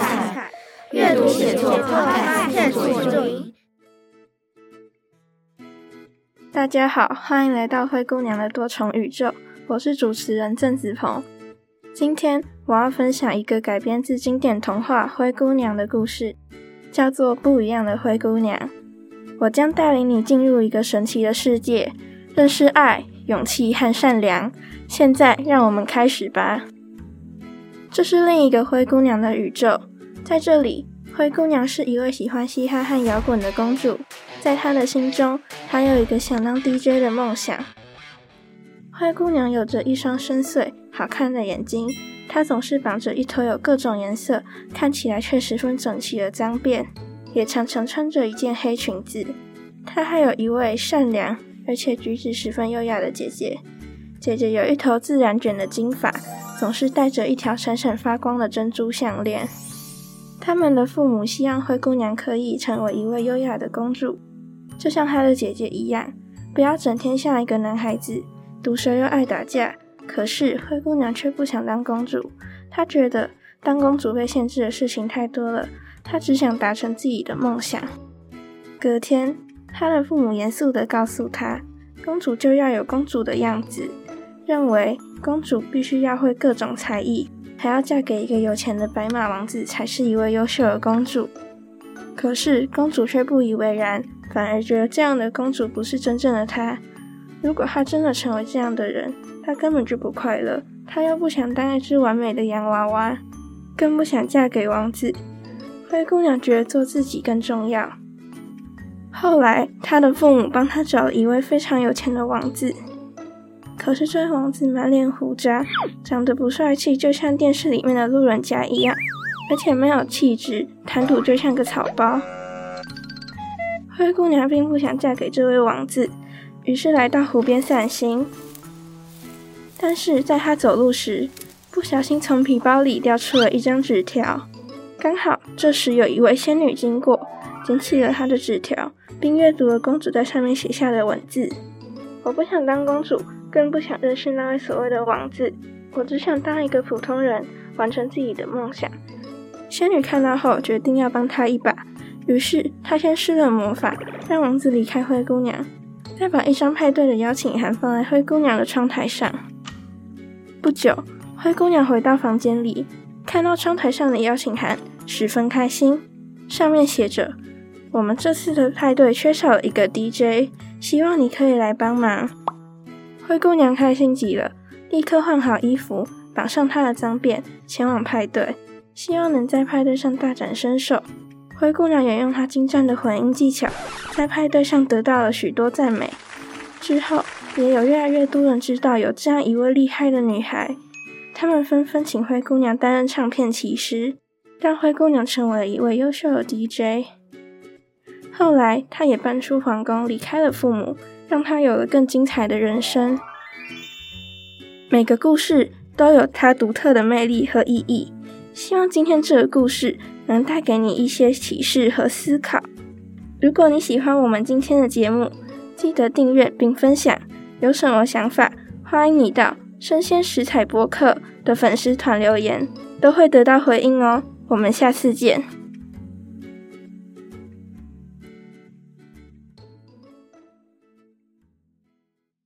菜，阅读写作靠发现所注音。大家好，欢迎来到灰姑娘的多重宇宙，我是主持人郑子鹏。今天我要分享一个改编自经典童话《灰姑娘》的故事，叫做《不一样的灰姑娘》。我将带领你进入一个神奇的世界，认识爱、勇气和善良。现在，让我们开始吧。这是另一个灰姑娘的宇宙，在这里，灰姑娘是一位喜欢嘻哈和摇滚的公主。在她的心中，她有一个想当 DJ 的梦想。灰姑娘有着一双深邃、好看的眼睛，她总是绑着一头有各种颜色、看起来却十分整齐的脏辫，也常常穿着一件黑裙子。她还有一位善良而且举止十分优雅的姐姐。姐姐有一头自然卷的金发，总是戴着一条闪闪发光的珍珠项链。他们的父母希望灰姑娘可以成为一位优雅的公主，就像她的姐姐一样，不要整天像一个男孩子，毒舌又爱打架。可是灰姑娘却不想当公主，她觉得当公主被限制的事情太多了，她只想达成自己的梦想。隔天，她的父母严肃地告诉她，公主就要有公主的样子。认为公主必须要会各种才艺，还要嫁给一个有钱的白马王子，才是一位优秀的公主。可是公主却不以为然，反而觉得这样的公主不是真正的她。如果她真的成为这样的人，她根本就不快乐。她又不想当一只完美的洋娃娃，更不想嫁给王子。灰姑娘觉得做自己更重要。后来，她的父母帮她找了一位非常有钱的王子。可是这位王子满脸胡渣，长得不帅气，就像电视里面的路人甲一样，而且没有气质，谈吐就像个草包。灰姑娘并不想嫁给这位王子，于是来到湖边散心。但是在她走路时，不小心从皮包里掉出了一张纸条。刚好这时有一位仙女经过，捡起了她的纸条，并阅读了公主在上面写下的文字：“我不想当公主。”更不想认识那位所谓的王子，我只想当一个普通人，完成自己的梦想。仙女看到后，决定要帮她一把，于是她先施了魔法，让王子离开灰姑娘，再把一张派对的邀请函放在灰姑娘的窗台上。不久，灰姑娘回到房间里，看到窗台上的邀请函，十分开心，上面写着：“我们这次的派对缺少了一个 DJ，希望你可以来帮忙。”灰姑娘开心极了，立刻换好衣服，绑上她的脏辫，前往派对，希望能在派对上大展身手。灰姑娘也用她精湛的混音技巧，在派对上得到了许多赞美。之后，也有越来越多人知道有这样一位厉害的女孩，他们纷纷请灰姑娘担任唱片骑师，让灰姑娘成为了一位优秀的 DJ。后来，她也搬出皇宫，离开了父母。让他有了更精彩的人生。每个故事都有它独特的魅力和意义。希望今天这个故事能带给你一些启示和思考。如果你喜欢我们今天的节目，记得订阅并分享。有什么想法，欢迎你到生鲜食材博客的粉丝团留言，都会得到回应哦。我们下次见。